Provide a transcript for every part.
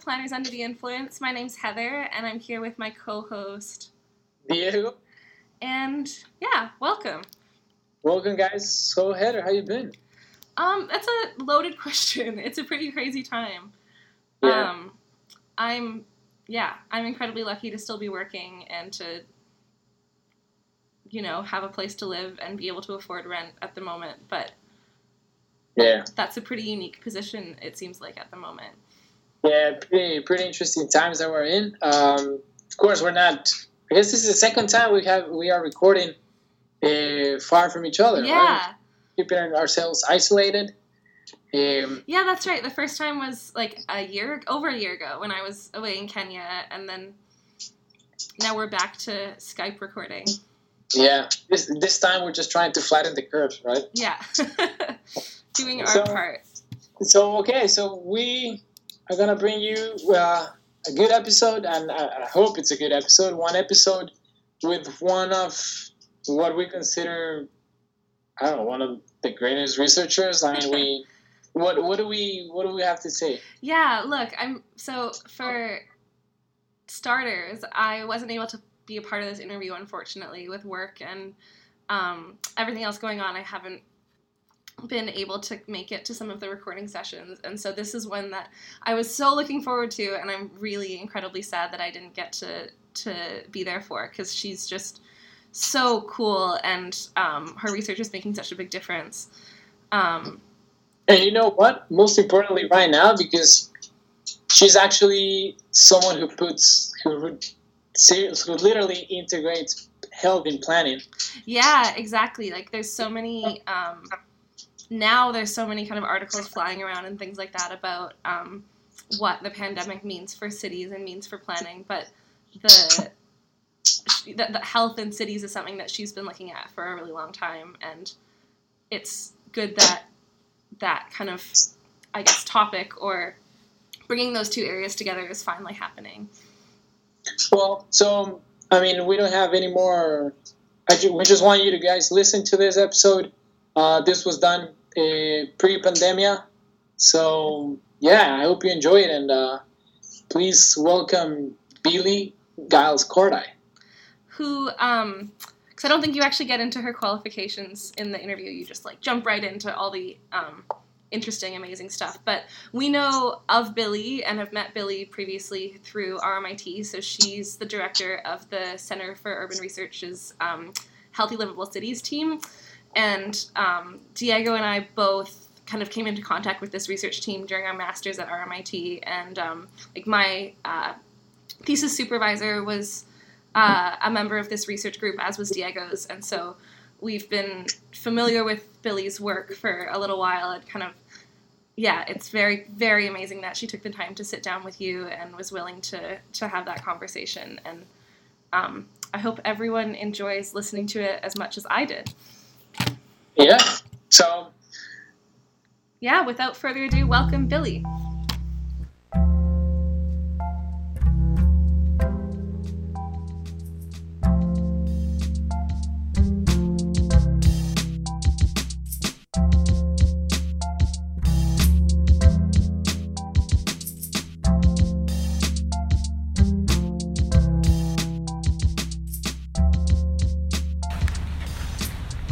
Planners Under the Influence. My name's Heather, and I'm here with my co host. Diego, And yeah, welcome. welcome guys. So Heather, how you been? Um, that's a loaded question. It's a pretty crazy time. Yeah. Um, I'm, yeah, I'm incredibly lucky to still be working and to, you know, have a place to live and be able to afford rent at the moment. But Yeah, that's a pretty unique position, it seems like, at the moment. Yeah, pretty pretty interesting times that we're in. Um, of course, we're not. I guess this is the second time we have we are recording uh, far from each other. Yeah. right? keeping ourselves isolated. Um, Yeah, that's right. The first time was like a year, over a year ago when I was away in Kenya, and then now we're back to Skype recording. yeah, this this time we're just trying to flatten the curve, right? Yeah. Doing our So- part. So okay, so we are gonna bring you uh, a good episode, and I, I hope it's a good episode. One episode with one of what we consider, I don't know, one of the greatest researchers. I mean, we. What, what do we what do we have to say? Yeah, look, I'm so for starters, I wasn't able to be a part of this interview unfortunately with work and um, everything else going on. I haven't been able to make it to some of the recording sessions, and so this is one that I was so looking forward to, and I'm really incredibly sad that I didn't get to to be there for because she's just so cool, and um, her research is making such a big difference. Um, And you know what? Most importantly, right now, because she's actually someone who puts who who literally integrates health in planning. Yeah, exactly. Like there's so many um, now there's so many kind of articles flying around and things like that about um, what the pandemic means for cities and means for planning, but the, the the health in cities is something that she's been looking at for a really long time and it's good that that kind of I guess topic or bringing those two areas together is finally happening. Well, so I mean, we don't have any more. I ju- we just want you to guys listen to this episode. Uh, this was done uh, pre-pandemia, so yeah, I hope you enjoy it, and uh, please welcome Billie Giles Corti. who um because i don't think you actually get into her qualifications in the interview. You just like jump right into all the um interesting amazing stuff. But we know of billie and have met billie previously through rmit so she's the director of the center for urban research's um, healthy livable cities team and um, diego and i both kind of came into contact with this research team during our masters at rmit and um, like my uh, thesis supervisor was uh, a member of this research group, as was Diego's, and so we've been familiar with Billie's work for a little while. And kind of, yeah, it's very, very amazing that she took the time to sit down with you and was willing to to have that conversation. And um, I hope everyone enjoys listening to it as much as I did. Yeah. So Yeah, without further ado, welcome Billie.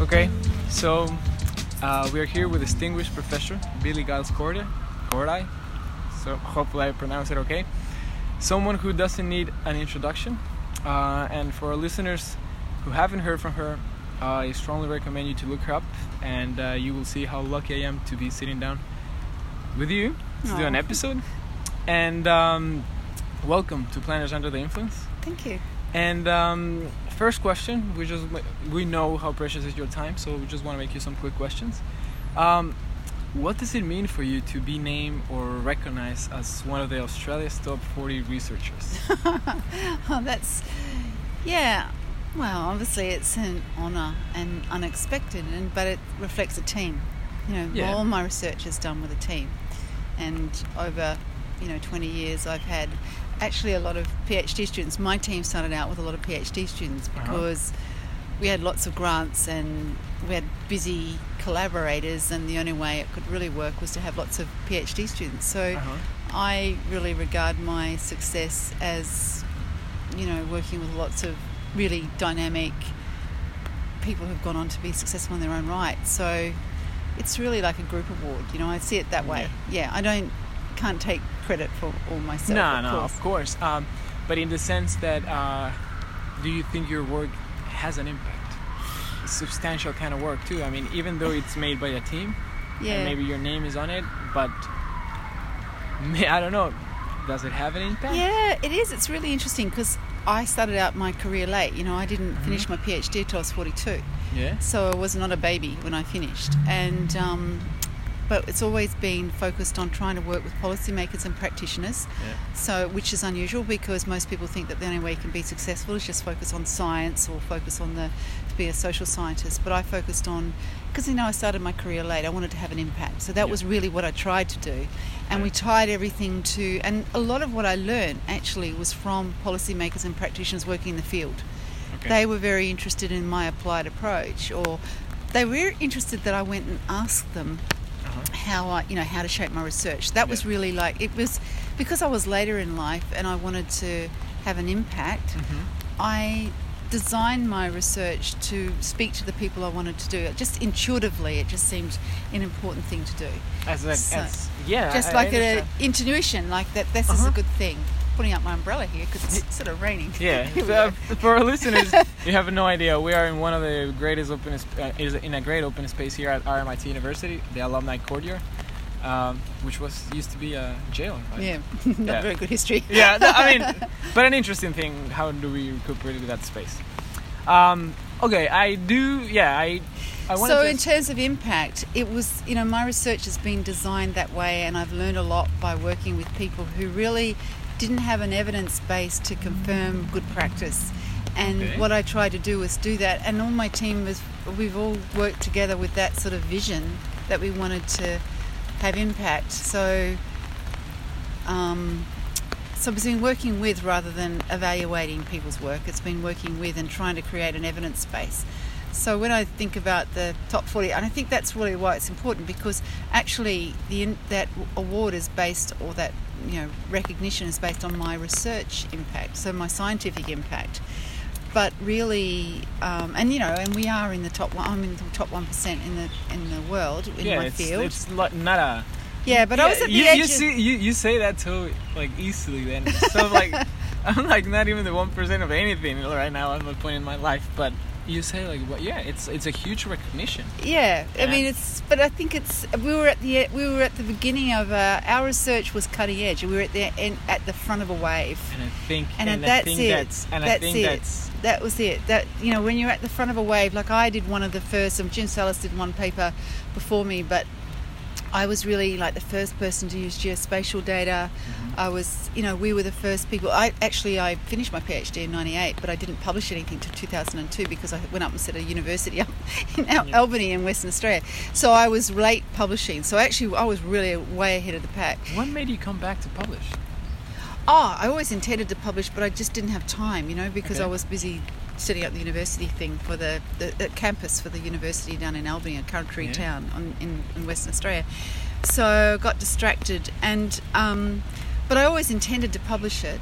Okay, so uh, we are here with distinguished professor Billie Giles Corti. Corday. So hopefully I pronounce it okay. Someone who doesn't need an introduction. Uh, and for our listeners who haven't heard from her, uh, I strongly recommend you to look her up, and uh, you will see how lucky I am to be sitting down with you to do an episode. And um, welcome to Planners Under the Influence. Thank you. And um, first question, we just we know how precious is your time, so we just want to make you some quick questions. Um, what does it mean for you to be named or recognized as one of the Australia's top 40 researchers? oh, that's yeah. Well, obviously it's an honour and unexpected, and but it reflects a team. You know, Yeah. all my research is done with a team, and over you know 20 years, I've had actually a lot of PhD students. My team started out with a lot of PhD students Uh-huh. because we had lots of grants and we had busy collaborators, and the only way it could really work was to have lots of PhD students. So Uh-huh. I really regard my success as, you know, working with lots of really dynamic people who've gone on to be successful in their own right. So it's really like a group award, you know. I see it that way. Yeah, I don't can't take credit for all myself. no, of no, course. of course. Um, but in the sense that, uh, do you think your work has an impact? Substantial kind of work too. I mean, even though it's made by a team, Yeah. and maybe your name is on it, but I don't know. Does it have an impact? Yeah, it is. It's really interesting because I started out my career late. You know, I didn't finish my PhD until I was 42. Yeah. So I was not a baby when I finished. And um, but it's always been focused on trying to work with policymakers and practitioners. Yeah. So which is unusual because most people think that the only way you can be successful is just focus on science or focus on the to be a social scientist. But I focused on because you know I started my career late. I wanted to have an impact. So that Yeah. was really what I tried to do. And we tied everything to and a lot of what I learned actually was from policymakers and practitioners working in the field Okay. they were very interested in my applied approach or they were interested that I went and asked them Uh-huh. how I, you know, how to shape my research. That was really like it was because I was later in life and I wanted to have an impact. Mhm. I designed my research to speak to the people I wanted to do. It just intuitively, it just seemed an important thing to do. As a, So, as, yeah. just I- I like an intuition, like that. This is Uh-huh. a good thing. Putting up my umbrella here because it's sort of raining. Yeah, we uh, for our listeners, you have no idea. We are in one of the greatest open, uh, is in a great open space here at RMIT University, the alumni courtyard, um, which was used to be a jail. Right? Yeah, not Yeah. very good history. Yeah, th- I mean, but an interesting thing. How do we recuperate that space? Um, okay, I do. Yeah, I. I so in terms of impact it was you know my research has been designed that way and i've learned a lot by working with people who really didn't have an evidence base to confirm good practice and Okay. what i tried to do was do that and all my team was we've all worked together with that sort of vision that we wanted to have impact so um, so it's been working with rather than evaluating people's work. It's been working with and trying to create an evidence base. So when I think about the top 40, and I think that's really why it's important because actually the that award is based, or that you know recognition is based on my research impact, so my scientific impact. But really, um, and you know, and we are in the top one. I'm in the top one percent in the in the world in yeah, my it's, field. it's li- not a. yeah, but I was at the you, edge. you of- see, you, you say that so like easily. Then so like I'm like not even the one percent of anything right now at my point in my life. But you say like, well, yeah, it's it's a huge recognition. Yeah, I mean it's, but I think it's we were at the we were at the beginning of uh, our research was cutting edge. We were at the in, at the front of a wave, And I think and, and, I that's think it. that's and that's I think it. that's that was it. That you know when you're at the front of a wave, like I did one of the first, and Jim Sallis did one paper before me, but I was really like the first person to use geospatial data. Mm-hmm. I was, you know, we were the first people. I actually I finished my PhD in '98, but I didn't publish anything till 2002 because I went up and set a university up in Al- Yeah. Albany in Western Australia. So I was late publishing. So actually, I was really way ahead of the pack. what made you come back to publish? Oh, I always intended to publish, but I just didn't have time, you know, because Okay. I was busy setting up the university thing for the, the, the campus for the university down in Albany, a country Yeah. town on, in, in Western Australia. So got distracted, and um, but I always intended to publish it.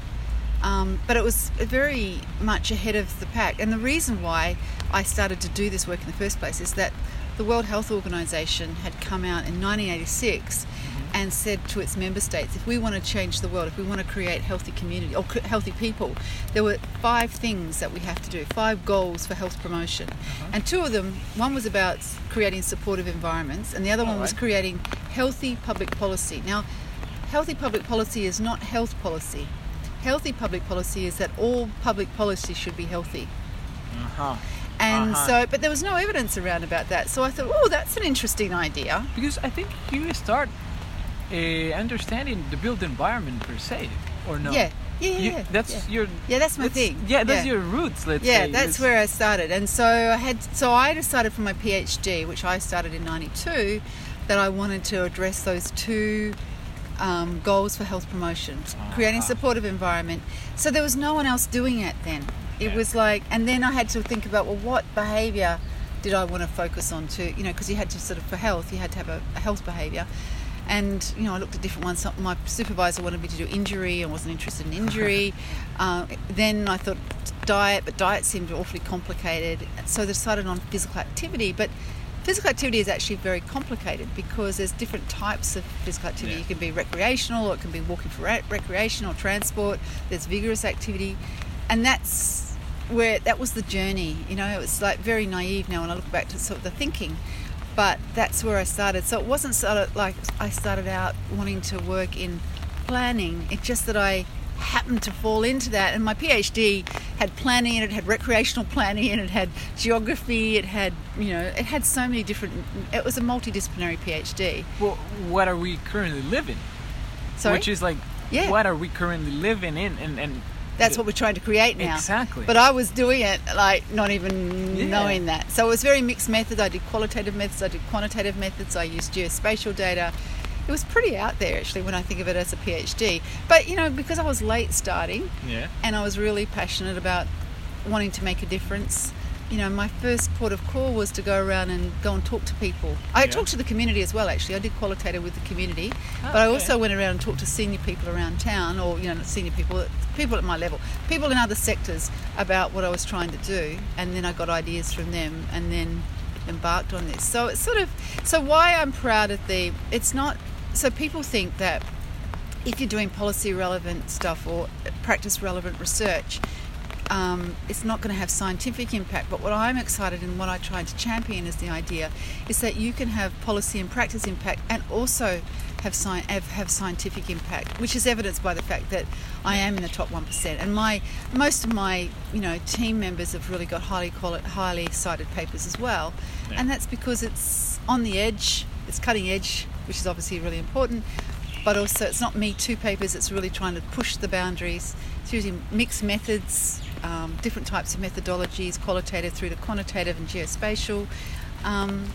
Um, but it was very much ahead of the pack, and the reason why I started to do this work in the first place is that the World Health Organization had come out in 1986 and said to its member states, if we want to change the world, if we want to create healthy community or healthy people, there were five things that we have to do, five goals for health promotion. And two of them, one was about creating supportive environments, and the other one was creating healthy public policy. Now, healthy public policy is not health policy. Healthy public policy is that all public policy should be healthy. Uh-huh. And Uh-huh. so, but there was no evidence around about that. So I thought, oh, that's an interesting idea. Because I think you start uh, understanding the built environment per se, or no? Yeah, yeah, yeah. You- yeah, that's yeah. your. Yeah, that's my that's- thing. Yeah, that's Yeah. your roots. Let's say. yeah, say. that's It's- where I started. And so I had, so I decided for my PhD, which I started in '92, that I wanted to address those two um, goals for health promotion, creating a Ah. supportive environment. So there was no one else doing it then. It was like, and then I had to think about, well, what behaviour did I want to focus on to, you know, because you had to sort of, for health, you had to have a, a health behaviour. And, you know, I looked at different ones. My supervisor wanted me to do injury. I wasn't interested in injury. uh, then I thought diet, but diet seemed awfully complicated. So I decided on physical activity. But physical activity is actually very complicated because there's different types of physical activity. Yeah. You can be recreational, or it can be walking for re- recreation or transport. There's vigorous activity, and that's where that was the journey. You know, it was like very naive now when I look back to sort of the thinking, but that's where I started. So it wasn't sort of like I started out wanting to work in planning. It's just that I happened to fall into that, and my PhD had planning in it, had recreational planning in it, had geography, it had you know, it had so many different. It was a multidisciplinary PhD. Well, what are we currently living? Sorry, Which is like, Yeah. what are we currently living in? And, and that's what we're trying to create now. Exactly. But I was doing it like not even Yeah. knowing that. So it was very mixed methods. I did qualitative methods, I did quantitative methods, I used geospatial data. It was pretty out there actually when I think of it as a PhD. But you know, because I was late starting yeah. and I was really passionate about wanting to make a difference. You know, my first port of call was to go around and go and talk to people. I Yeah. talked to the community as well, actually. I did qualitative with the community, Ah, but I okay. also went around and talked to senior people around town, or you know, not senior people, people at my level, people in other sectors about what I was trying to do, and then I got ideas from them, and then embarked on this. So it's sort of so why I'm proud of the. It's not so people think that if you're doing policy relevant stuff or practice relevant research, um, it's not going to have scientific impact. But what I'm excited and what I try to champion is the idea is that you can have policy and practice impact and also have, sci- have, have scientific impact, which is evidenced by the fact that I am in the top one percent. And my most of my you know team members have really got highly quali- highly cited papers as well, Yeah. and that's because it's on the edge, it's cutting edge, which is obviously really important but also it's not me too papers it's really trying to push the boundaries it's using mixed methods um, different types of methodologies qualitative through to quantitative and geospatial. Um,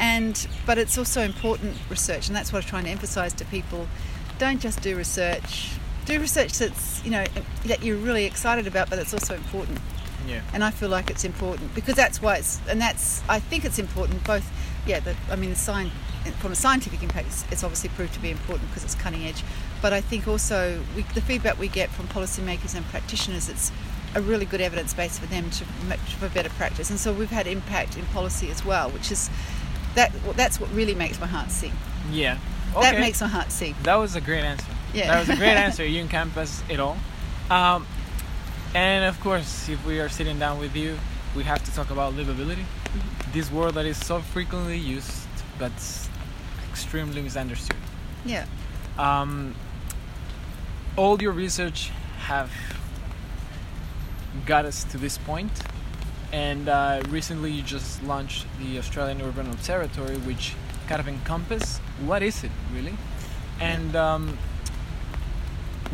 and but it's also important research and that's what i'm trying to emphasize to people. Don't just do research. Do research that's you know that you're really excited about but it's also important. Yeah. and I feel like it's important because that's why it's and that's I think it's important both yeah the, I mean the sign from a scientific impact it's, it's obviously proved to be important because it's cutting edge. But I think also we, the feedback we get from policymakers and practitioners it's a really good evidence base for them to make for better practice and so we've had impact in policy as well which is that that's what really makes my heart sing Yeah. Okay. that makes my heart sing That was a great answer. Yeah. That was a great answer. You encompass it all. Um, and of course, if we are sitting down with you, we have to talk about livability. Mm-hmm. This word that is so frequently used, but extremely misunderstood. yeah Um, all your research have got us to this point, and uh, recently you just launched the Australian Urban Observatory, which kind of encompass what is it really, and um,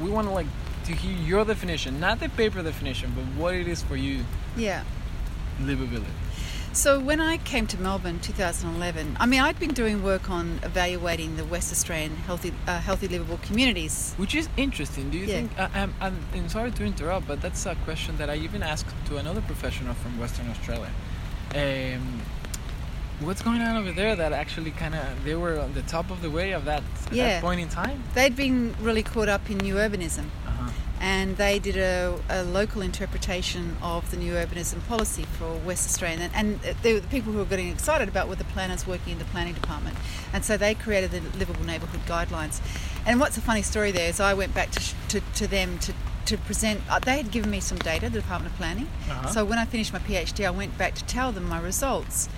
we want to like to hear your definition, not the paper definition, but what it is for you. Yeah. Livability. So when I came to Melbourne, 2011, I mean I'd been doing work on evaluating the West Australian healthy, uh, healthy livable communities. Which is interesting. Do you Yeah. think? Uh, I'm, I'm, I'm sorry to interrupt, but that's a question that I even asked to another professional from Western Australia. Um, what's going on over there that actually kind of they were on the top of the way of that, Yeah. that point in time? They'd been really caught up in new urbanism. And they did a, a local interpretation of the new urbanism policy for West Australia. And, and they were the people who were getting excited about were the planners working in the planning department, and so they created the livable neighbourhood guidelines. And what's a funny story there is I went back to sh- to, to them to. To present, uh, they had given me some data, the Department of Planning. Uh-huh. So when I finished my PhD, I went back to tell them my results,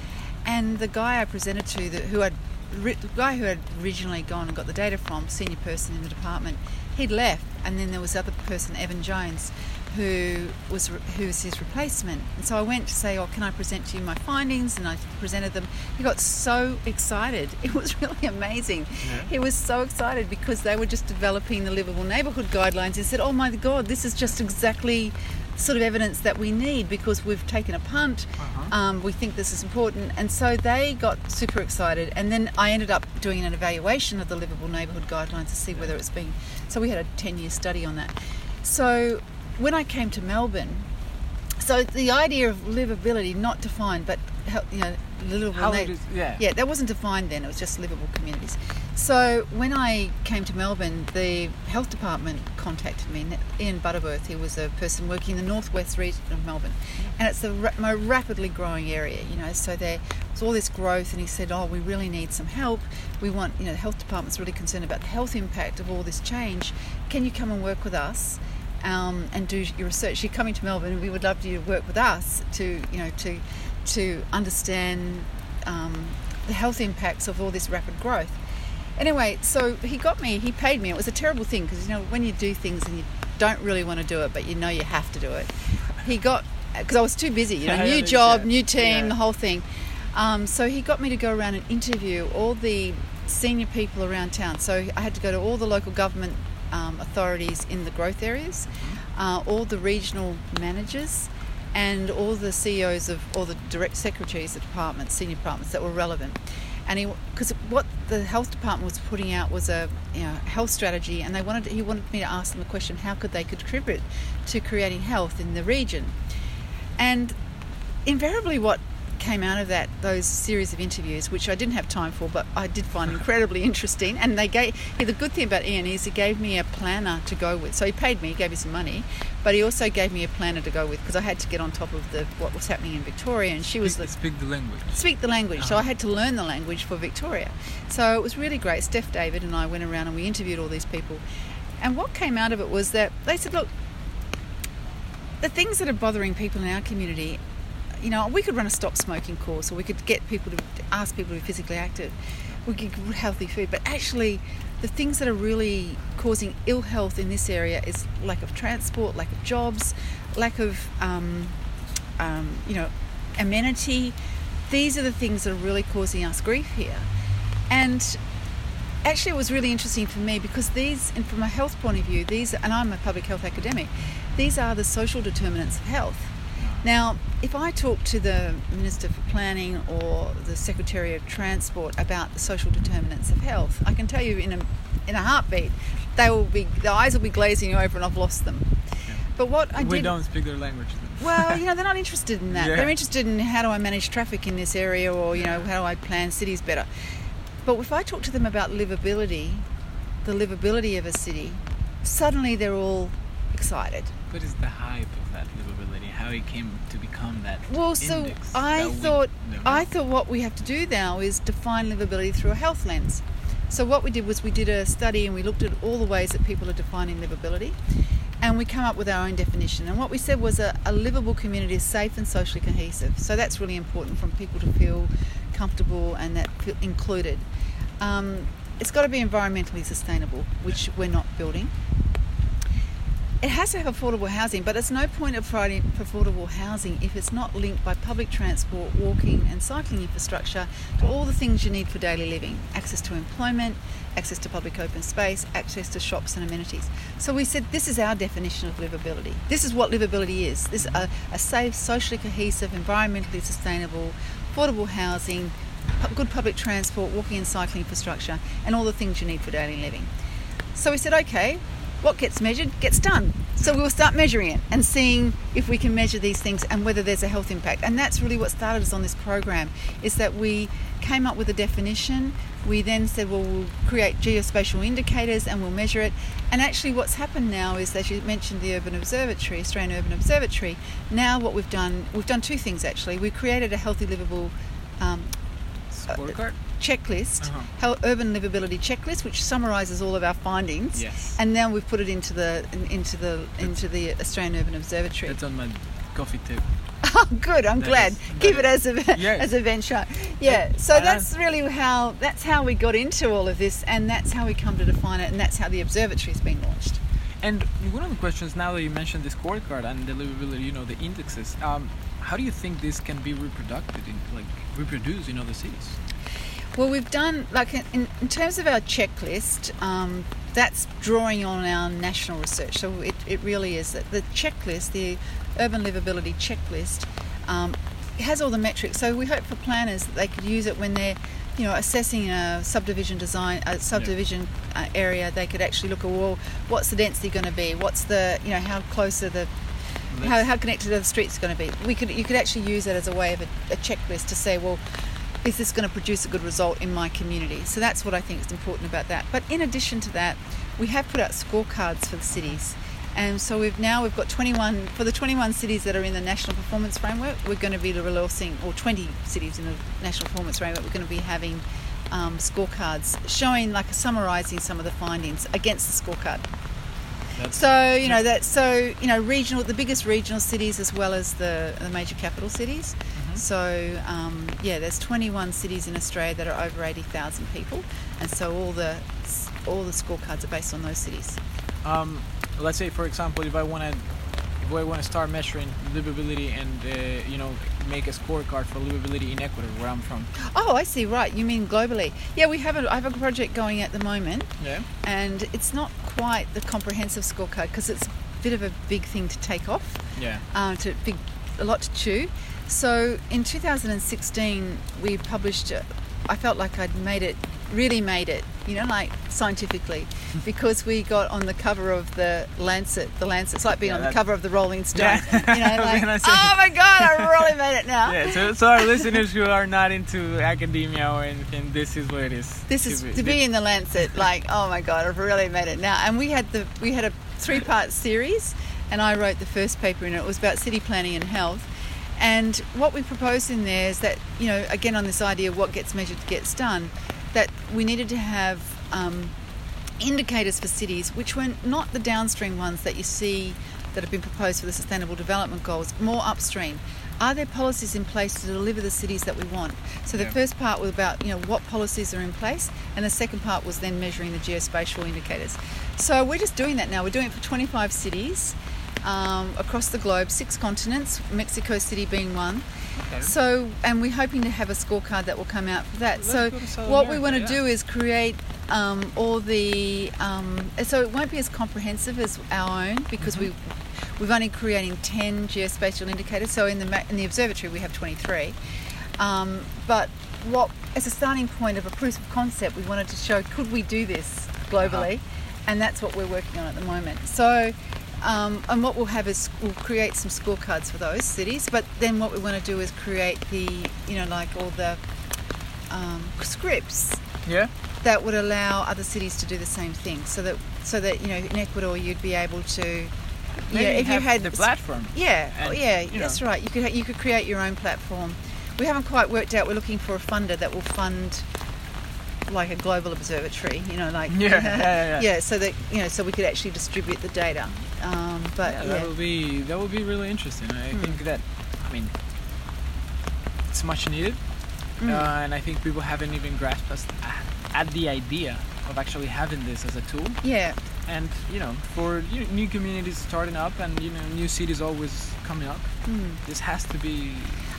and the guy I presented to, the, who had ri- the guy who had originally gone and got the data from, senior person in the department, he'd left, and then there was the other person, Evan Jones, who was who was his replacement. And so I went to say, "Oh, can I present to you my findings?" And I presented them. He got so excited; it was really amazing. Yeah. He was so excited because they were just developing the livable neighbourhood guidelines. He said, "Oh my God, this is just exactly." Sort of evidence that we need because we've taken a punt. Uh-huh. Um, we think this is important, and so they got super excited. And then I ended up doing an evaluation of the livable neighbourhood guidelines to see whether it's been. So we had a ten-year study on that. So when I came to Melbourne, So the idea of livability, not defined, but you know, livable. How na- it is, yeah. yeah, that wasn't defined then. It was just livable communities. So when I came to Melbourne, the health department contacted me. Ian Butterworth, he was a person working in the northwest region of Melbourne, and it's a ra- more rapidly growing area. You know, so there was all this growth, and he said, "Oh, we really need some help. We want, you know, the health department's really concerned about the health impact of all this change. Can you come and work with us?" um, and do your research. You're coming to Melbourne, and we would love you to work with us to, you know, to to understand um, the health impacts of all this rapid growth. Anyway, so he got me. He paid me. It was a terrible thing because you know when you do things and you don't really want to do it, but you know you have to do it. He got because I was too busy. You know, new job, new team, Yeah. the whole thing. Um, so he got me to go around and interview all the senior people around town. So I had to go to all the local government um, authorities in the growth areas, uh, all the regional managers, and all the CEOs of all the direct secretaries of departments, senior departments that were relevant. And because what the health department was putting out was a you know, health strategy, and they wanted he wanted me to ask them the question: How could they contribute to creating health in the region? And invariably what came out of that those series of interviews which I didn't have time for but I did find incredibly interesting and they gave yeah, the good thing about Ian is he gave me a planner to go with so he paid me he gave me some money but he also gave me a planner to go with because I had to get on top of the what was happening in Victoria and she was Speak, the speak the language. speak the language. So uh-huh. I had to learn the language for Victoria. So it was really great. Steph David and I went around and we interviewed all these people. And what came out of it was that they said, look, the things that are bothering people in our community, you know, we could run a stop smoking course or we could get people to ask people to be physically active. We could give healthy food. But actually, the things that are really causing ill health in this area is lack of transport, lack of jobs, lack of, um, um, you know, amenity. These are the things that are really causing us grief here. And actually, it was really interesting for me because these, and from a health point of view, these, and I'm a public health academic, these are the social determinants of health. Now, if I talk to the Minister for Planning or the Secretary of Transport about the social determinants of health, I can tell you in a, in a heartbeat, they will be, the eyes will be glazing over and I've lost them. But what I we did, don't speak their language. Then. well, you know, they're not interested in that. Yeah. They're interested in how do I manage traffic in this area or, you know, how do I plan cities better. But if I talk to them about livability, the livability of a city, suddenly they're all excited. What is the hype of that livability? It came to become that? Well, so index I that we thought I thought what we have to do now is define livability through a health lens. So what we did was we did a study and we looked at all the ways that people are defining livability, and we come up with our own definition. And what we said was a, a livable community is safe and socially cohesive. So that's really important for people to feel comfortable and that feel included. Um, it's got to be environmentally sustainable, which we're not building it has to have affordable housing, but it's no point of providing affordable housing if it's not linked by public transport, walking, and cycling infrastructure to all the things you need for daily living access to employment, access to public open space, access to shops and amenities. So we said this is our definition of livability. This is what livability is this is a, a safe, socially cohesive, environmentally sustainable, affordable housing, good public transport, walking and cycling infrastructure, and all the things you need for daily living. So we said, okay, what gets measured gets done. So we'll start measuring it and seeing if we can measure these things and whether there's a health impact. And that's really what started us on this program is that we came up with a definition. We then said, well, we'll create geospatial indicators and we'll measure it. And actually, what's happened now is that you mentioned the Urban Observatory, Australian Urban Observatory. Now, what we've done, we've done two things actually. We created a healthy, livable um, Scorecard? Checklist, Uh-huh. hel- urban livability checklist, which summarizes all of our findings. Yes. And now we've put it into the into the into the Australian Urban Observatory. That's on my coffee table. Oh, good! I'm That glad. is- Keep it as a Yeah. as a venture. Yeah. So that's really how that's how we got into all of this, and that's how we come to define it, and that's how the observatory's been launched. And one of the questions now that you mentioned this the scorecard and the livability, you know, the indexes, um, how do you think this can be reproduced in, like, reproduced in other cities? Well, we've done like in, in terms of our checklist. Um, that's drawing on our national research. So it, it really is that the checklist, the urban livability checklist, um, it has all the metrics. So we hope for planners that they could use it when they're, you know, assessing a subdivision design, a subdivision uh, area. They could actually look at well, what's the density going to be? What's the, you know, how close are the how, how connected are the streets going to be? We could you could actually use that as a way of a, a checklist to say, well, is this going to produce a good result in my community? So that's what I think is important about that. But in addition to that, we have put out scorecards for the cities. And so we've now we've got 21 for the 21 cities that are in the national performance framework. We're going to be releasing, or 20 cities in the national performance framework. We're going to be having um, scorecards showing, like, summarising some of the findings against the scorecard. That's- So you know that so you know regional the biggest regional cities as well as the, the major capital cities. Mm-hmm. So um, yeah, there's 21 cities in Australia that are over 80,000 people, and so all the all the scorecards are based on those cities. Um, let's say, for example, if I want to, if I want to start measuring livability and uh, you know make a scorecard for livability in Ecuador, where I'm from. Oh, I see. Right, you mean globally? Yeah, we have a, I have a project going at the moment, Yeah. and it's not quite the comprehensive scorecard because it's a bit of a big thing to take off. Yeah. uh, to big, a lot to chew. So in 2016, we published. I felt like I'd made it, really made it, you know, like scientifically, because we got on the cover of the Lancet. The Lancet. It's like being Yeah, on the cover of the Rolling Stone. Yeah. You know, like, oh my God, I really made it now. Yeah. So, so our listeners who are not into academia or anything, this is what it is. This is to be in the Lancet. Like, oh my God, I've really made it now. And we had the we had a three part series, and I wrote the first paper in it. It was about city planning and health. And what we proposed in there is that you know, again, on this idea of what gets measured gets done, that we needed to have um, indicators for cities, which were not the downstream ones that you see that have been proposed for the Sustainable Development Goals, more upstream. Are there policies in place to deliver the cities that we want? So the Yeah. first part was about you know what policies are in place, and the second part was then measuring the geospatial indicators. So we're just doing that now. We're doing it for 25 cities um, across the globe, six continents, Mexico City being one. Okay. So, and we're hoping to have a scorecard that will come out for that. So, go to South what we want to America, do is create um, all the. Um, so it won't be as comprehensive as our own because we we've only creating ten geospatial indicators. So in the in the observatory we have twenty three. Um, but what as a starting point of a proof of concept, we wanted to show could we do this globally, and that's what we're working on at the moment. So. Um, and what we'll have is we'll create some scorecards for those cities, but then what we want to do is create the, you know, like all the um, scripts Yeah. that would allow other cities to do the same thing. So that, so that you know, in Ecuador, you'd be able to, know, Maybe if you had the platform. yeah, oh, And, yeah, you that's know. right. You could ha- you could create your own platform. We haven't quite worked out. We're looking for a funder that will fund like a global observatory. You know, like Yeah, yeah, yeah. so that you know, so we could actually distribute the data. Um, but yeah, yeah, that will be that will be really interesting. I Hmm. think that I mean it's much needed, Mm. uh, and I think people haven't even grasped us at the idea of actually having this as a tool. yeah, And you know, for you new communities starting up and you know new cities always coming up, Mm. this has to be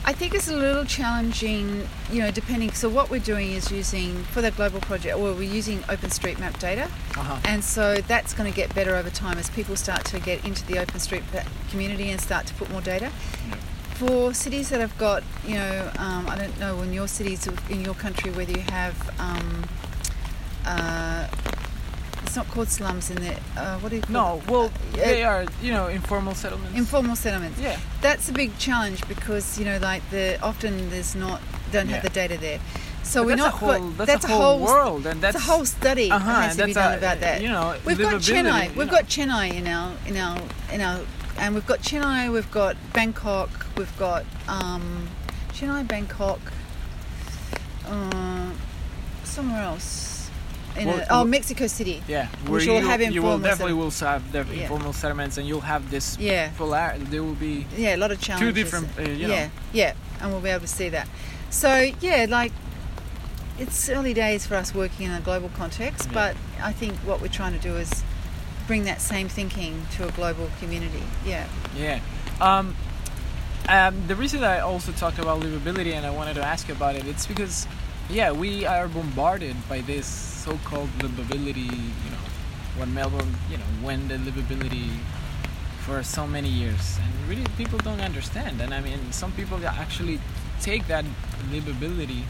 I think it's a little challenging. You know, depending. So what we're doing is using for the global project, well, we're using OpenStreetMap data. uh-huh. And so that's going to get better over time as people start to get into the OpenStreetMap community and start to put more data. Yep. For cities that have got, you know, um, I don't know in your cities, in your country, whether you have, um, uh, it's not called slums in there. Uh, what do you call No, it? well, Uh, they are you know informal settlements. informal settlements. yeah. That's a big challenge because you know, like the often there's not don't have the data there. So But we're that's not. a whole, but that's, a whole, whole world, and that's That's a whole study uh-huh, has to be that's done a- about that. You know, We've got Chennai. We've know. got Chennai in our in our in our and we've got Chennai. We've got Bangkok. We've got um, Chennai, Bangkok. Uh, somewhere else. In a, oh, Mexico City. Yeah, Which where will you, have you will definitely will have the Yeah. informal settlements, and you'll have this Yeah. polar. There will be Yeah, a lot of challenges. Two different, uh, you know. yeah, yeah, and we'll be able to see that. So yeah, like it's early days for us working in a global context, Yeah. but I think what we're trying to do is bring that same thinking to a global community. Yeah. Yeah. Um, um, the reason I also talked about livability and I wanted to ask about it, it's because, yeah, we are bombarded by this so-called livability. You know, when Melbourne, you know, when the livability for so many years, and really people don't understand. And I mean, some people actually take that livability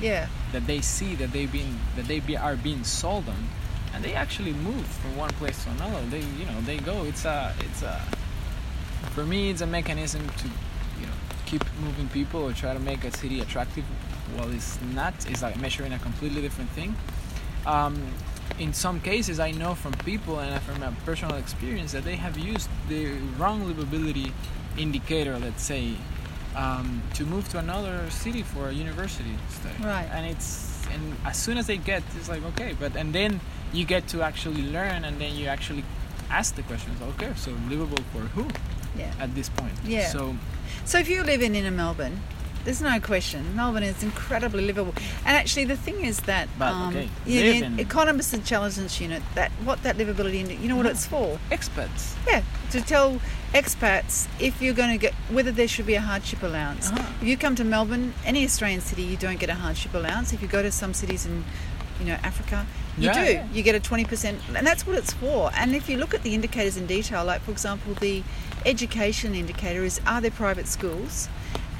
Yeah. that they see that they been that they be, are being sold on, and they actually move from one place to another. They you know they go. It's a it's a for me, it's a mechanism to, you know, keep moving people or try to make a city attractive. Well, it's not. It's like measuring a completely different thing. Um, in some cases, I know from people and from my personal experience that they have used the wrong livability indicator, let's say, um, to move to another city for a university study. Right. And it's and as soon as they get, it's like okay, but and then you get to actually learn, and then you actually ask the questions. Okay, so livable for who Yeah. at this point? Yeah. So So if you're living in a Melbourne, there's no question. Melbourne is incredibly livable. And actually, the thing is that But, um, okay, yeah, the in- Economist Intelligence Unit, that what that livability, you know what it's for? expats. Yeah, to tell expats if you're going to get whether there should be a hardship allowance. Uh-huh. If you come to Melbourne, any Australian city, you don't get a hardship allowance. If you go to some cities in, you know, Africa, you Yeah, do. yeah. You get a twenty percent, and that's what it's for. And if you look at the indicators in detail, like for example, the education indicator is are there private schools,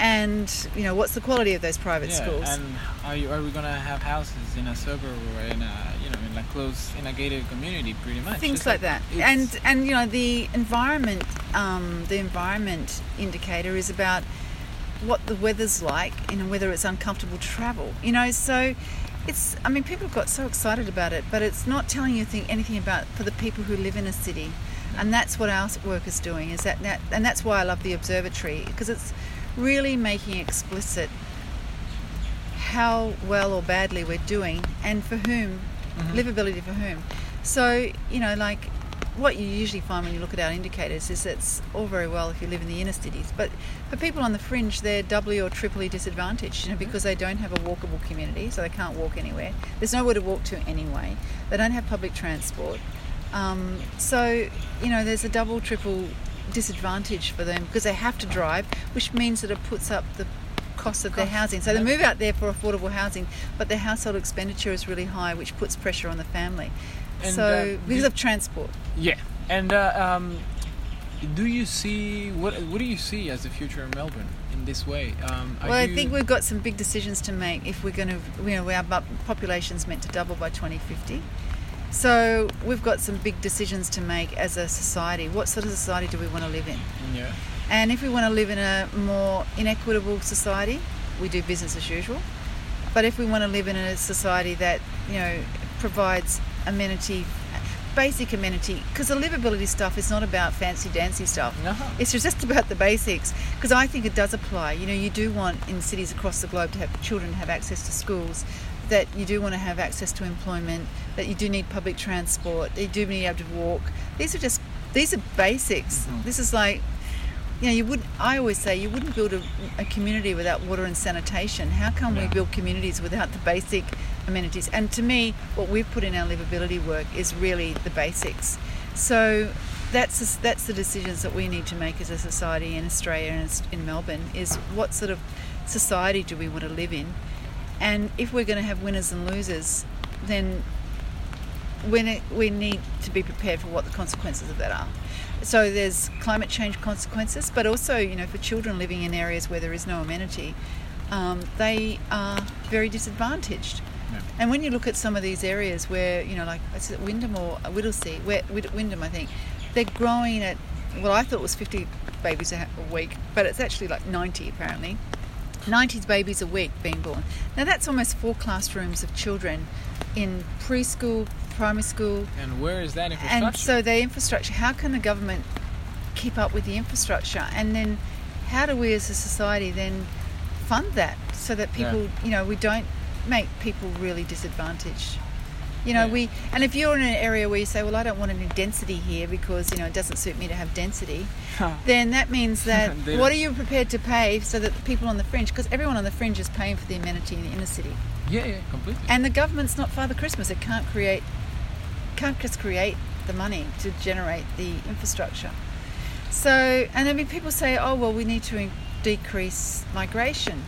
and you know what's the quality of those private yeah, schools. and are you are we gonna have houses in a suburb or in a you know in a close in a gated community? Pretty much things It's like that and and you know the environment um, the environment indicator is about what the weather's like you know whether it's uncomfortable travel you know so it's i mean people have got so excited about it but it's not telling you thing, anything about for the people who live in a city and that's what our work is doing is that, that and that's why i love the observatory because it's really making explicit how well or badly we're doing and for whom Mhm. livability for whom. So you know like what you usually find when you look at our indicators is it's all very well if you live in the inner cities but for people on the fringe they're doubly or triply disadvantaged you know because they don't have a walkable community so they can't walk anywhere. There's nowhere to walk to anyway. They don't have public transport. Um, so you know there's a double triple disadvantage for them because they have to drive which means that it puts up the cost of their housing. So they move out there for affordable housing but their household expenditure is really high which puts pressure on the family. And, so uh, because of transport. Yeah, and uh, um, do you see what what do you see as the future of Melbourne in this way? Um, well i think we've got some big decisions to make if we're going to you know our population's meant to double by 2050 so we've got some big decisions to make as a society what sort of society do we want to live in yeah. And if we want to live in a more inequitable society, we do business as usual. But if we want to live in a society that, you know, provides amenity, basic amenity, because the livability stuff is not about fancy dancy stuff. Uh-huh. It's just about the basics. Because I think it does apply. You know, you do want in cities across the globe to have children have access to schools, that you do want to have access to employment, that you do need public transport, that you do need to be able to walk. These are just these are basics. Mhm. This is like you know, you would. I always say you wouldn't build a, a community without water and sanitation. How can we build communities without the basic amenities? And to me, what we've put in our livability work is really the basics. So that's the- that's the decisions that we need to make as a society in Australia and in Melbourne. Is what sort of society do we want to live in? And if we're going to have winners and losers, then we ne- we need to be prepared for what the consequences of that are. So there's climate change consequences, but also you know for children living in areas where there is no amenity, um, they are very disadvantaged. Yeah. And when you look at some of these areas where you know like is it Wyndham or Whittlesea, where Wyndham I think, they're growing at well I thought it was 50 babies a, ha- a week, but it's actually like 90 apparently. 90 babies a week being born. Now that's almost four classrooms of children in preschool, primary school, And where is that infrastructure? and so the infrastructure, how can the government keep up with the infrastructure? And then how do we as a society then fund that so that Yeah. people, you know, we don't make people really disadvantaged? You know, Yeah. we and if you're in an area where you say, well, I don't want any density here because you know it doesn't suit me to have density, then that means that what are you prepared to pay so that the people on the fringe, because everyone on the fringe is paying for the amenity in the inner city, yeah, yeah, completely. and the government's not Father Christmas. It can't create, can't just create the money to generate the infrastructure. So, and I mean, people say, oh, well, we need to in- decrease migration.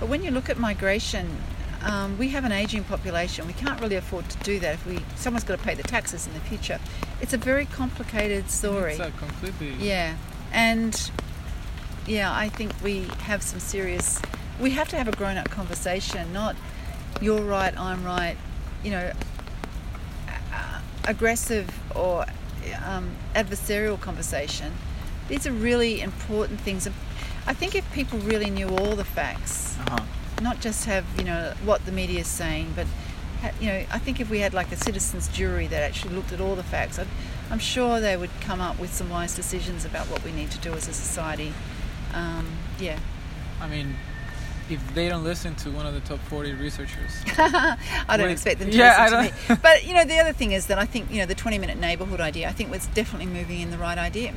But when you look at migration, um, we have an aging population. We can't really afford to do that if we someone's got to pay the taxes in the future. It's a very complicated story. It's a completely. Yeah, and yeah, I think we have some serious. We have to have a grown-up conversation, not you're right, I'm right. You know, uh, aggressive or um, adversarial conversation. these are really important things. I think if people really knew all the facts, Uh-huh. Not just have you know what the media is saying, but you know, I think if we had like a citizens jury that actually looked at all the facts, I'd, I'm sure they would come up with some wise decisions about what we need to do as a society. Um, yeah, I mean, if they don't listen to one of the top 40 researchers, I don't Wait, expect them to yeah, I listen to don't- me. But you know, the other thing is that I think you know the 20-minute neighbourhood idea. I think was definitely moving in the right idea,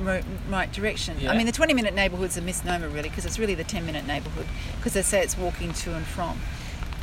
right direction. Yeah. I mean, the 20-minute neighbourhood's a misnomer really because it's really the 10-minute neighbourhood because they say it's walking to and from.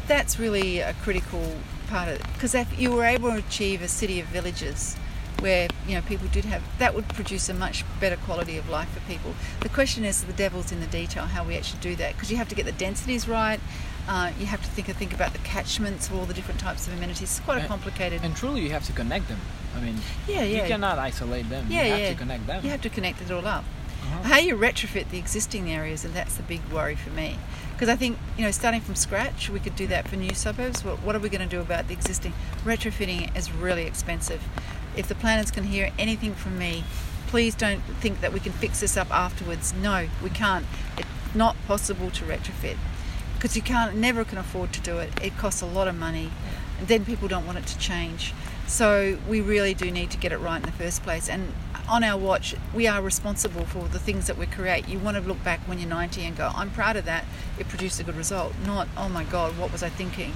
That's really a critical part of it because if you were able to achieve a city of villages where you know people did have that would produce a much better quality of life for people. The question is the devil's in the detail how we actually do that because you have to get the densities right. Uh, you have to think think about the catchments of all the different types of amenities. It's quite a And- complicated. and truly you have to connect them. I mean, yeah, yeah. you cannot isolate them. Yeah, you have yeah. to connect them. You have to connect it all up. Uh-huh. How you retrofit the existing areas, and that's the big worry for me. Because I think, you know, starting from scratch, we could do that for new suburbs. What, what are we going to do about the existing? Retrofitting is really expensive. If the planners can hear anything from me, please don't think that we can fix this up afterwards. No, we can't. It's not possible to retrofit because you can't, never can afford to do it. It costs a lot of money, and then people don't want it to change. So we really do need to get it right in the first place. And on our watch, we are responsible for the things that we create. You want to look back when you're 90 and go, I'm proud of that. It produced a good result. Not, oh my God, what was I thinking?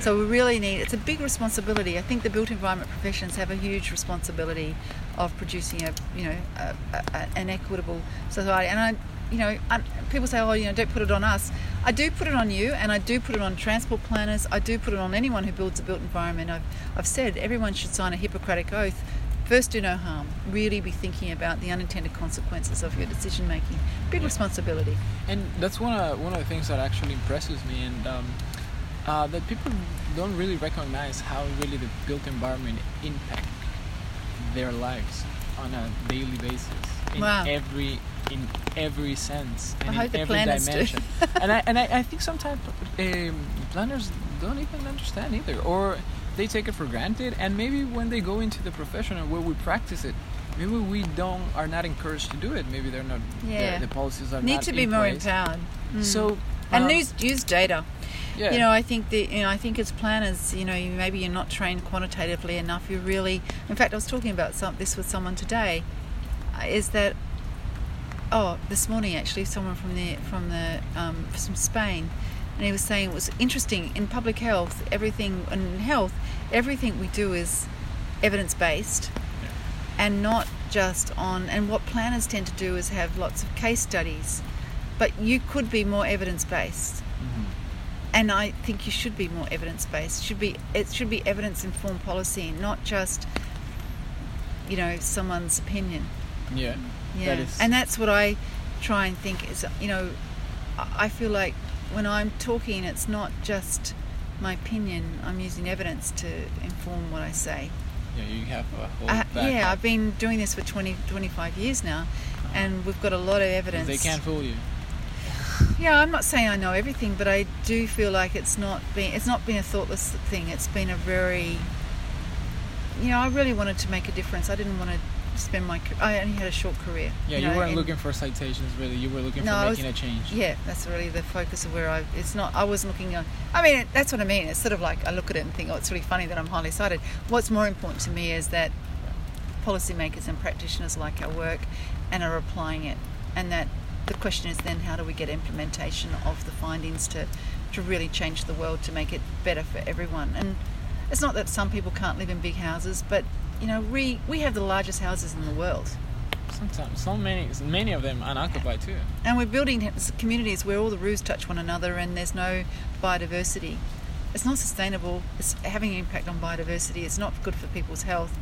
So we really need, it's a big responsibility. I think the built environment professions have a huge responsibility of producing a, you know, a, a, an equitable society. And I, you know, I, people say, oh, you know, don't put it on us. I do put it on you, and I do put it on transport planners. I do put it on anyone who builds a built environment. I've, I've said everyone should sign a Hippocratic oath. First, do no harm. Really be thinking about the unintended consequences of your decision making. Big Yeah. responsibility. and that's one of one of the things that actually impresses me, and um, uh, that people don't really recognize how really the built environment impact their lives on a daily basis in Wow. every in every sense and in every dimension. and I and I, I think sometimes um, planners don't even understand either, or they take it for granted. And maybe when they go into the profession and where we practice it. Maybe we don't are not encouraged to do it. Maybe they're not. Yeah. The, the policies are Need not to be more empowered. Mm. So and um, use, use data. Yeah. You know, I think that you know, I think as planners, you know, you, maybe you're not trained quantitatively enough. You really, in fact, I was talking about some, this with someone today. uh, Is that oh, this morning actually, someone from the from the um, from Spain, and he was saying it was interesting in public health. Everything in health, everything we do is evidence based, and not just on. And what planners tend to do is have lots of case studies, but you could be more evidence based Mhm. And I think you should be more evidence based. Should be it should be evidence informed policy, not just you know someone's opinion. Yeah. Yeah, That and that's what I try and think is you know I feel like when I'm talking, it's not just my opinion. I'm using evidence to inform what I say. Yeah, you have a whole Uh, yeah, I've been doing this for 20, 25 years now, and we've got a lot of evidence. They can't fool you. Yeah, I'm not saying I know everything, but I do feel like it's not been it's not been a thoughtless thing. It's been a very you know, I really wanted to make a difference. I didn't want to spend my I only had a short career. Yeah, you, know, weren't and- looking for citations really. You were looking No, for I was- making a change. Yeah, that's really the focus of where I. It's not. I wasn't looking. I mean, that's what I mean. It's sort of like I look at it and think, oh, it's really funny that I'm highly cited. What's more important to me is that policymakers and practitioners like our work and are applying it, and that the question is then how do we get implementation of the findings to to really change the world to make it better for everyone. And it's not that some people can't live in big houses, but you know, we we have the largest houses in the world. Sometimes, so many, many of them are unoccupied too. And we're building communities where all the roofs touch one another and there's no biodiversity. It's not sustainable. It's having an impact on biodiversity. It's not good for people's health.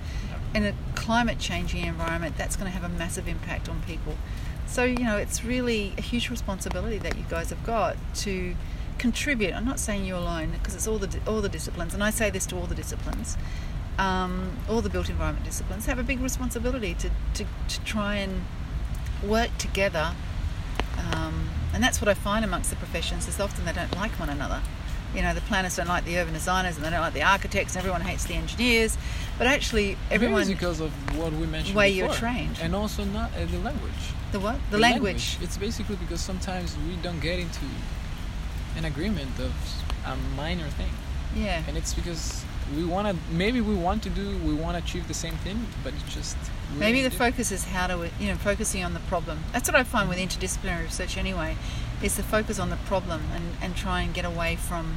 In a climate changing environment, that's going to have a massive impact on people. So, you know, it's really a huge responsibility that you guys have got to contribute. I'm not saying you alone because it's all the all the disciplines, and I say this to all the disciplines. Um, all the built environment disciplines have a big responsibility to, to, to try and work together um, and that's what I find amongst the professions is often they don't like one another. You know, the planners don't like the urban designers and they don't like the architects and everyone hates the engineers. But actually, everyone. because of what we mentioned way before. you're trained. and also not uh, the language. The what? The, language. It's basically because sometimes we don't get into an agreement of a minor thing, Yeah. and it's because we want to. Maybe we want to do. We want to achieve the same thing, but it's just Maybe the different. focus is how to, you know, focusing on the problem. That's what I find with interdisciplinary research anyway, is the focus on the problem and, and try and get away from,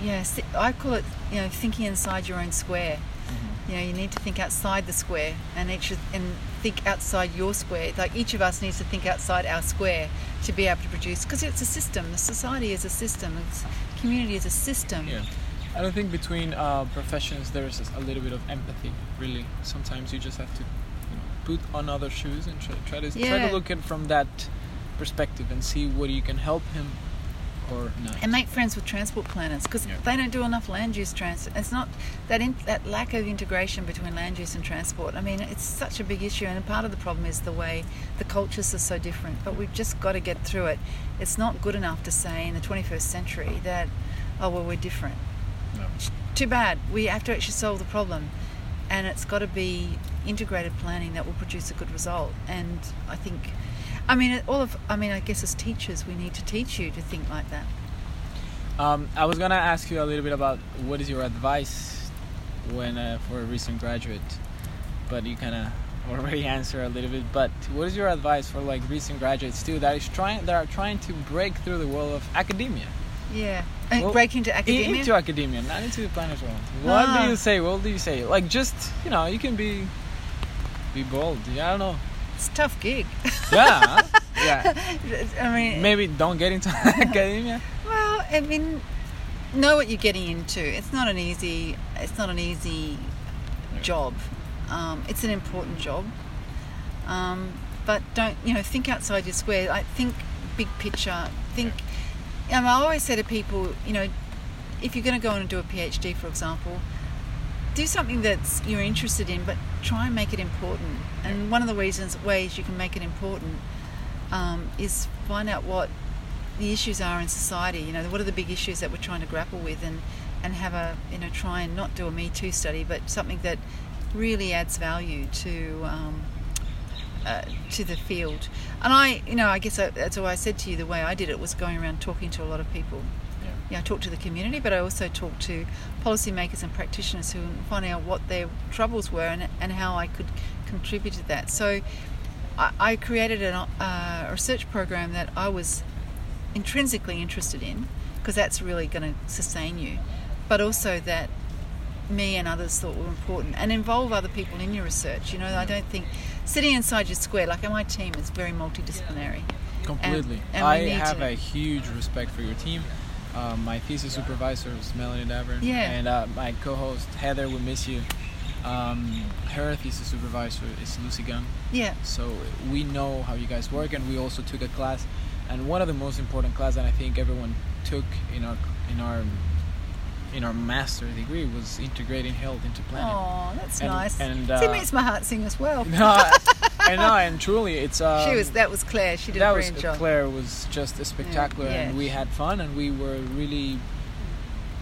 yeah, I call it, you know, thinking inside your own square. Mm-hmm. You know, you need to think outside the square and each and think outside your square. Like each of us needs to think outside our square to be able to produce, because it's a system. The society is a system. It's community is a system. Yeah. I don't think between uh, professions there's a little bit of empathy. Really, sometimes you just have to you know, put on other shoes and try, try to try to look at it from that perspective and see what you can help him or not. and make friends with transport planners because Yeah. they don't do enough land use transport. It's not that in, that lack of integration between land use and transport. I mean, it's such a big issue, and part of the problem is the way the cultures are so different. But we've just got to get through it. It's not good enough to say in the 21st century that oh well we're different. No. Too bad. We have to actually solve the problem, and it's got to be integrated planning that will produce a good result. And I think. I mean, all of. I mean, I guess as teachers, we need to teach you to think like that. Um, I was gonna ask you a little bit about what is your advice when uh, for a recent graduate, but you kind of already answered a little bit. But what is your advice for like recent graduates too that is trying that are trying to break through the world of academia? Yeah, and Well, break into academia. Into academia, not into the planners world. What Ah. do you say? What do you say? Like just you know, you can be be bold. Yeah, I don't know. It's a tough gig. Yeah, yeah. I mean, Maybe don't get into academia. well, I mean, know what you're getting into. It's not an easy. It's not an easy job. Um, it's an important job. Um, but don't you know? Think outside your square. I think big picture. Think. Um, I always say to people, you know, if you're going to go on and do a PhD, for example, do something that's you're interested in, but try and make it important. And one of the reasons ways you can make it important um, is find out what the issues are in society. You know, what are the big issues that we're trying to grapple with, and and have a you know try and not do a Me Too study, but something that really adds value to. Um, uh, to the field, and I, you know, I guess I, that's why I said to you the way I did it was going around talking to a lot of people Yeah. yeah, I talked to the community, but I also talked to policymakers and practitioners who finding out what their troubles were and, and how I could contribute to that. So I, I created an, uh, a research program that I was intrinsically interested in because that's really going to sustain you, but also that me and others thought were important and involve other people in your research. You know, I don't think sitting inside your square, like my team is very multidisciplinary. Completely. and we I have to- a huge respect for your team. Uh, my thesis supervisor is Melanie Davern. Yeah. And uh, my co-host Heather, we miss you. Um, her thesis supervisor is Lucy Gunn. Yeah, So we know how you guys work, and we also took a class. And one of the most important class that I think everyone took in our in our in our master degree was integrating health into planning. oh, that's And- nice. and, See, uh, it makes my heart sing as well. No, I, I know, and truly, it's um, she was that was Claire. She did that a was brilliant job. Claire was just a spectacular, Yeah. and we had fun, and we were really,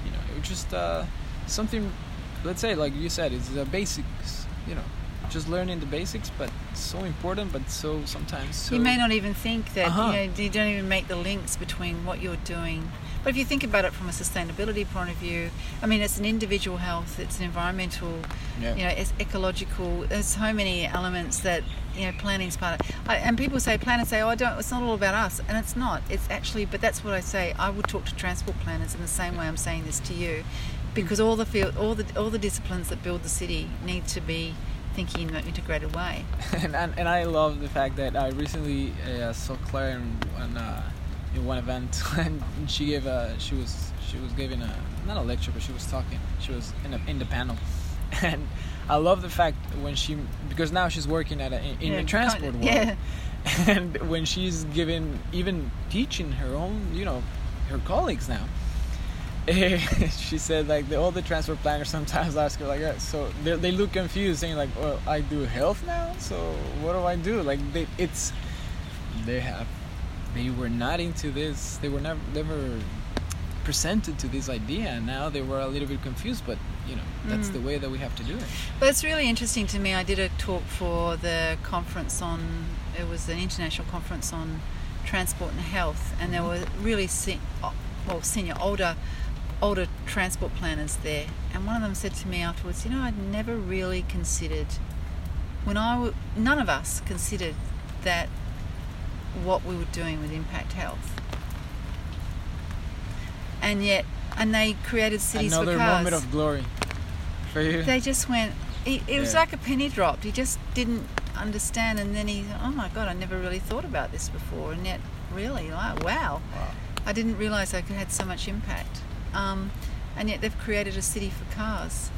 you know, it was just uh, something. Let's say, like you said, it's the basics. You know, just learning the basics, but so important, but so sometimes so. you may not even think that Uh-huh. you, know, you don't even make the links between what you're doing. But if you think about it from a sustainability point of view, I mean, it's an individual health, it's an environmental, Yeah. you know, it's ecological. There's so many elements that you know planning's part of. I, and people say planners say, oh, I don't. It's not all about us, and it's not. It's actually, but that's what I say. I would talk to transport planners in the same way I'm saying this to you, because all the field, all the all the disciplines that build the city need to be thinking in an integrated way. and, and and I love the fact that I recently uh, saw Claire in one uh, in one event, and she gave a she was she was giving a not a lecture, but she was talking. She was in a, in the panel, and I love the fact when she because now she's working at a, in, in Yeah, the transport world, yeah. and when she's giving even teaching her own you know her colleagues now. she said like the, all the transport planners sometimes ask her like yeah, so they, they look confused saying like well i do health now so what do i do like they, it's they have they were not into this they were never never presented to this idea and now they were a little bit confused but you know that's Mm. the way that we have to do it. But it's really interesting to me. I did a talk for the conference on, it was an international conference on transport and health, and there were really se- well senior older older transport planners there, and one of them said to me afterwards, you know, I'd never really considered when I w- none of us considered that what we were doing with Impact Health, and yet, and they created cities Another for cars Another moment of glory for you. they just went it, it was Yeah. like a penny dropped he just didn't understand and then he oh my god i never really thought about this before and yet really like wow Wow. i didn't realize i could had so much impact um, and yet they've created a city for cars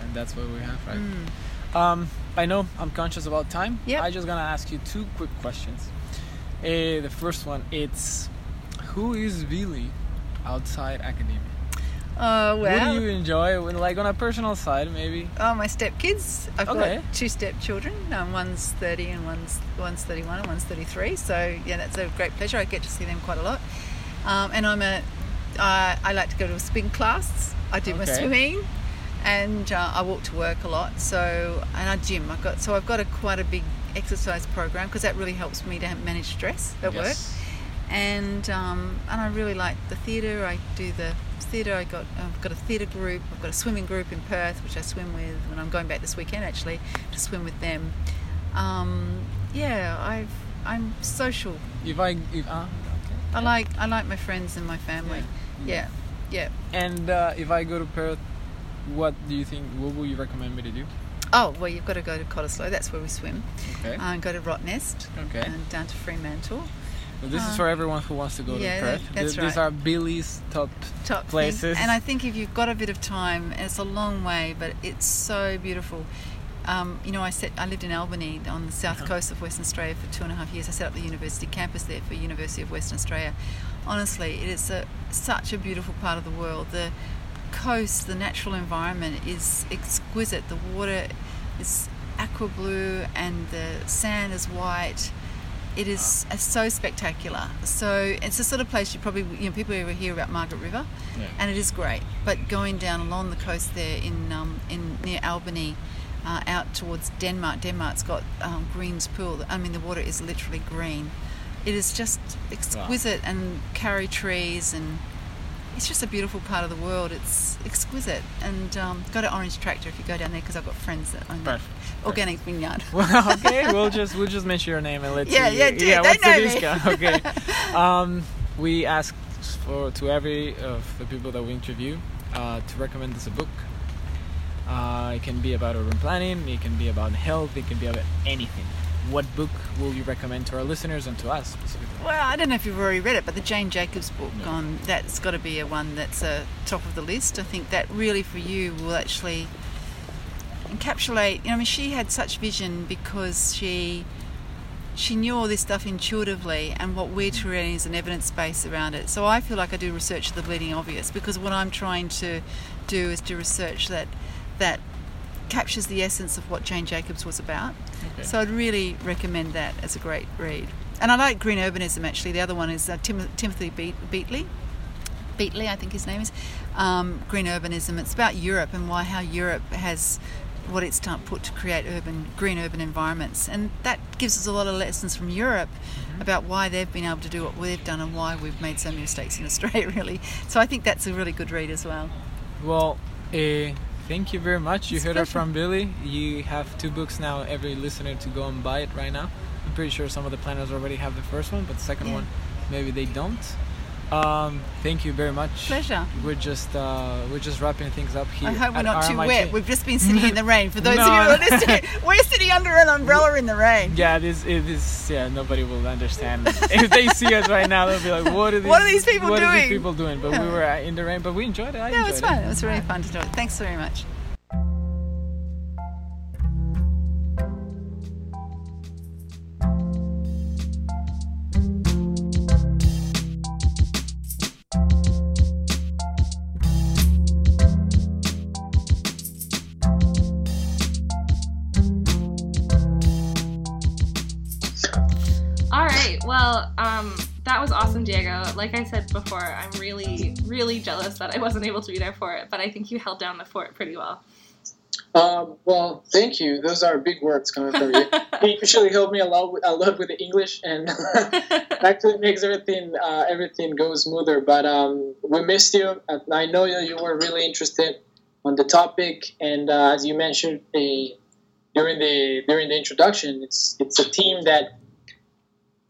and that's what we have, right? Mm. Um, I know I'm conscious about time. Yep. I just gonna ask you two quick questions. Uh, the first one, it's who is Billie outside academia? oh What well do you enjoy, when, like on a personal side, maybe? oh my stepkids i've Okay. got two stepchildren um, one's 30 and one's one's 31 and one's 33 so yeah that's a great pleasure i get to see them quite a lot um, and i'm a uh, i like to go to a spin class i do my swimming and uh, I walk to work a lot. So and I gym. I've got so I've got a quite a big exercise program because that really helps me to manage stress at work. And um, and I really like the theatre. I do the theatre. I got I've got a theatre group. I've got a swimming group in Perth, which I swim with. And I'm going back this weekend actually to swim with them. Um, yeah, I've I'm social. If I, if uh, okay. I like I like my friends and my family. Yeah. Yeah, yeah. And uh, if I go to Perth, what do you think? What would you recommend me to do? Oh well, you've got to go to Cottesloe. That's where we swim. Okay. Uh, go to Rottnest. Okay. And down to Fremantle. Well, this is uh, for everyone who wants to go yeah, to Perth. that- that's Th- These are Billie's top. top places. And I think if you've got a bit of time, and it's a long way, but it's so beautiful. Um, you know, I set, I lived in Albany on the south Uh-huh. coast of Western Australia for two and a half years. I set up the university campus there for University of Western Australia. Honestly, it is a, such a beautiful part of the world. The coast, the natural environment is exquisite. The water is aqua blue and the sand is white. It is uh, so spectacular. So it's the sort of place you probably, you know, people ever hear about Margaret River, Yeah. and it is great. But going down along the coast there in um, in near Albany, uh, out towards Denmark, Denmark's got um, Green's Pool. I mean, the water is literally green. It is just exquisite and karri trees and it's just a beautiful part of the world. It's exquisite. And um, go to Orange Tractor if you go down there because I've got friends that own Perfect. organic vineyard. Well, okay, we'll just we'll just mention your name and let's Yeah, see. yeah, do yeah. They What's know the discount? Okay. um, we ask for to every of the people that we interview uh, to recommend us a book. Uh, it can be about urban planning. It can be about health. It can be about anything. What book will you recommend to our listeners and to us specifically? Well, I don't know if you've already read it, but the Jane Jacobs book No. on that's got to be a one that's a top of the list. I think that really for you will actually encapsulate. You know, I mean, she had such vision because she she knew all this stuff intuitively, and what we're creating is an evidence base around it. So I feel like I do research of the bleeding obvious because what I'm trying to do is do research that that captures the essence of what Jane Jacobs was about. Okay. So I'd really recommend that as a great read. And I like Green Urbanism actually. The other one is uh, Tim- Timothy Beat- Beatley. Beatley, I think his name is. Um, Green Urbanism. It's about Europe and why how Europe has what it's done, put to create urban, green urban environments, and that gives us a lot of lessons from Europe about why they've been able to do what we've done and why we've made so many mistakes in Australia. Really, so I think that's a really good read as well. Well, uh, thank you very much. You It's heard it from Billie. You have two books now. Every listener to go and buy it right now. I'm pretty sure some of the planners already have the first one, but the second Yeah. one maybe they don't. Um, thank you very much. Pleasure. We're just uh, we're just wrapping things up here. I hope we're not too wet. We've just been sitting in the rain. For those No. of you who are listening, we're sitting under an umbrella in the rain. Yeah, this it is. Yeah, nobody will understand if they see us right now. They'll be like, "What are these? What are these people what are these doing?" people doing?" But we were in the rain, but we enjoyed it. I No, enjoyed it's fun. It was really fun to do it. Thanks very much. Well, um, that was awesome, Diego. Like I said before, I'm really, really jealous that I wasn't able to be there for it, but I think you held down the fort pretty well. Um, well, thank you. Those are big words coming from you. you usually help me a lot, with, a lot with the English, and actually makes everything uh, everything go smoother. But um, we missed you. I know you were really interested on the topic, and uh, as you mentioned a, during the during the introduction, it's it's a team that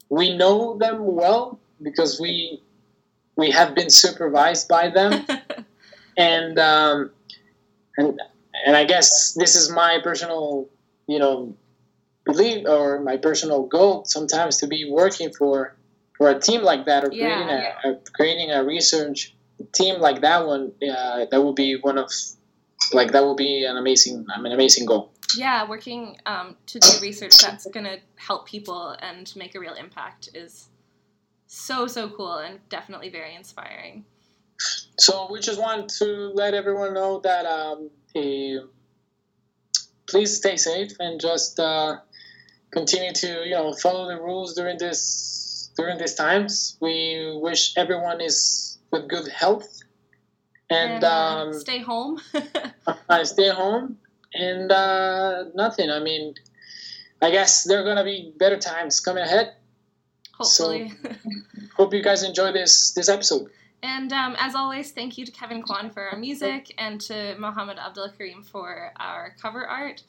we know them well because we we have been supervised by them, and um, and and I guess this is my personal, you know, belief or my personal goal sometimes to be working for for a team like that or Yeah, creating a, yeah. a creating a research team like that one. Uh, that would be one of like that would be an amazing an amazing goal. Yeah, working um, to do research that's going to help people and make a real impact is so, so cool and definitely very inspiring. So we just want to let everyone know that um, eh, please stay safe and just uh, continue to you know follow the rules during this during these times. We wish everyone is with good health and, uh, um, stay home. uh, stay home and uh, nothing. I mean, I guess there are gonna be better times coming ahead. Hopefully. Hope you guys enjoy this this episode. And um, as always, thank you to Kevin Kwan for our music and to Mohammed Abdul Karim for our cover art.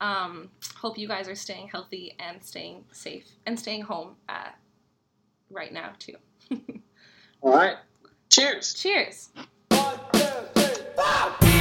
Um, hope you guys are staying healthy and staying safe and staying home uh, right now, too. All right. Cheers. Cheers. One, two, three, four.